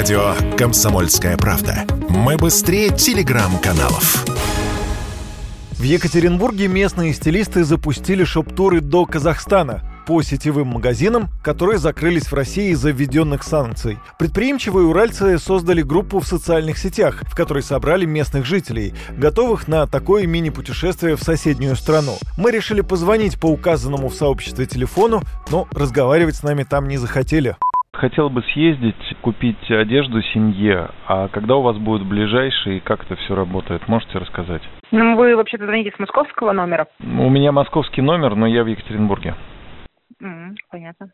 Радио «Комсомольская правда». Мы быстрее телеграм-каналов. В Екатеринбурге местные стилисты запустили шоп-туры до Казахстана по сетевым магазинам, которые закрылись в России из-за введенных санкций. Предприимчивые уральцы создали группу в социальных сетях, в которой собрали местных жителей, готовых на такое мини-путешествие в соседнюю страну. Мы решили позвонить по указанному в сообществе телефону, но разговаривать с нами там не захотели. Хотел бы съездить, купить одежду семье. А когда у вас будет ближайший, и как это все работает? Можете рассказать? Ну, вы вообще-то звоните с московского номера? У меня московский номер, но я в Екатеринбурге. М, понятно.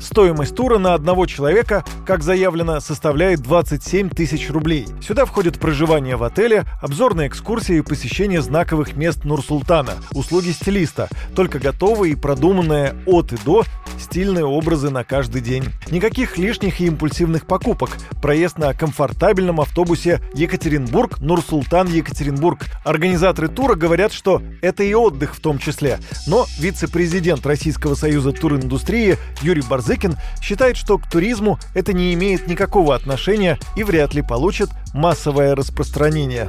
Стоимость тура на одного человека, как заявлено, составляет 27 тысяч рублей. Сюда входит проживание в отеле, обзорные экскурсии и посещение знаковых мест Нур-Султана, услуги стилиста, только готовые и продуманные от и до стильные образы на каждый день. Никаких лишних и импульсивных покупок. Проезд на комфортабельном автобусе Екатеринбург, Нур-Султан, Екатеринбург. Организаторы тура говорят, что это и отдых в том числе. Но вице-президент Российского союза туриндустрии Юрий Барзыкин считает, что к туризму это не имеет никакого отношения и вряд ли получит массовое распространение.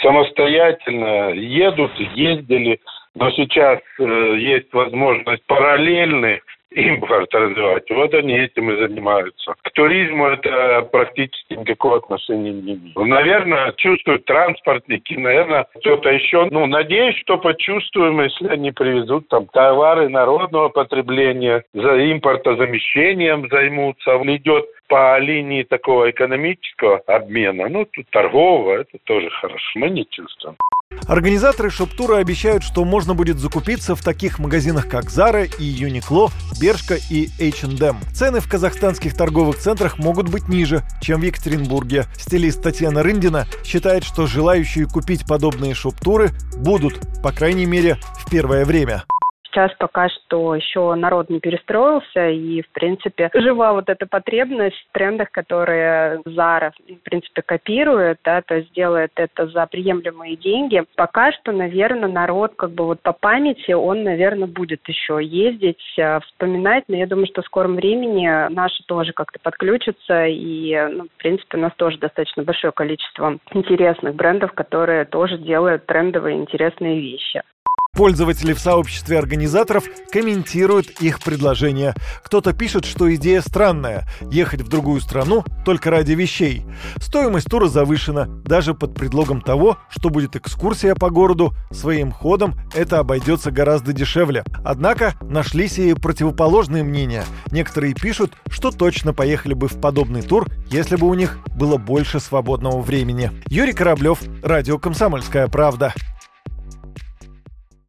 Самостоятельно едут, ездили, но сейчас э, есть возможность параллельно импорт развивать. Вот они этим и занимаются. К туризму это практически никакого отношения не имеет. Наверное, чувствуют транспортники, наверное, кто-то еще. Ну, надеюсь, что почувствуем, если они привезут там товары народного потребления, за импортозамещением займутся. Идет по линии такого экономического обмена, ну, тут торгового, это тоже хорошо. Мы не чувствуем. Организаторы шоп-тура обещают, что можно будет закупиться в таких магазинах, как Zara и Uniqlo, Бершка и H&M. Цены в казахстанских торговых центрах могут быть ниже, чем в Екатеринбурге. Стилист Татьяна Рындина считает, что желающие купить подобные шоп-туры будут, по крайней мере, в первое время. Сейчас пока что еще народ не перестроился, и, в принципе, жива вот эта потребность в трендах, которые Зара, в принципе, копирует, да, то есть делает это за приемлемые деньги. Пока что, наверное, народ как бы вот по памяти, он, наверное, будет еще ездить, э, вспоминать, но я думаю, что в скором времени наши тоже как-то подключатся, и, ну, в принципе, у нас тоже достаточно большое количество интересных брендов, которые тоже делают трендовые интересные вещи. Пользователи в сообществе организаторов комментируют их предложения. Кто-то пишет, что идея странная – ехать в другую страну только ради вещей. Стоимость тура завышена, даже под предлогом того, что будет экскурсия по городу, своим ходом это обойдется гораздо дешевле. Однако нашлись и противоположные мнения. Некоторые пишут, что точно поехали бы в подобный тур, если бы у них было больше свободного времени. Юрий Кораблев, Радио «Комсомольская правда».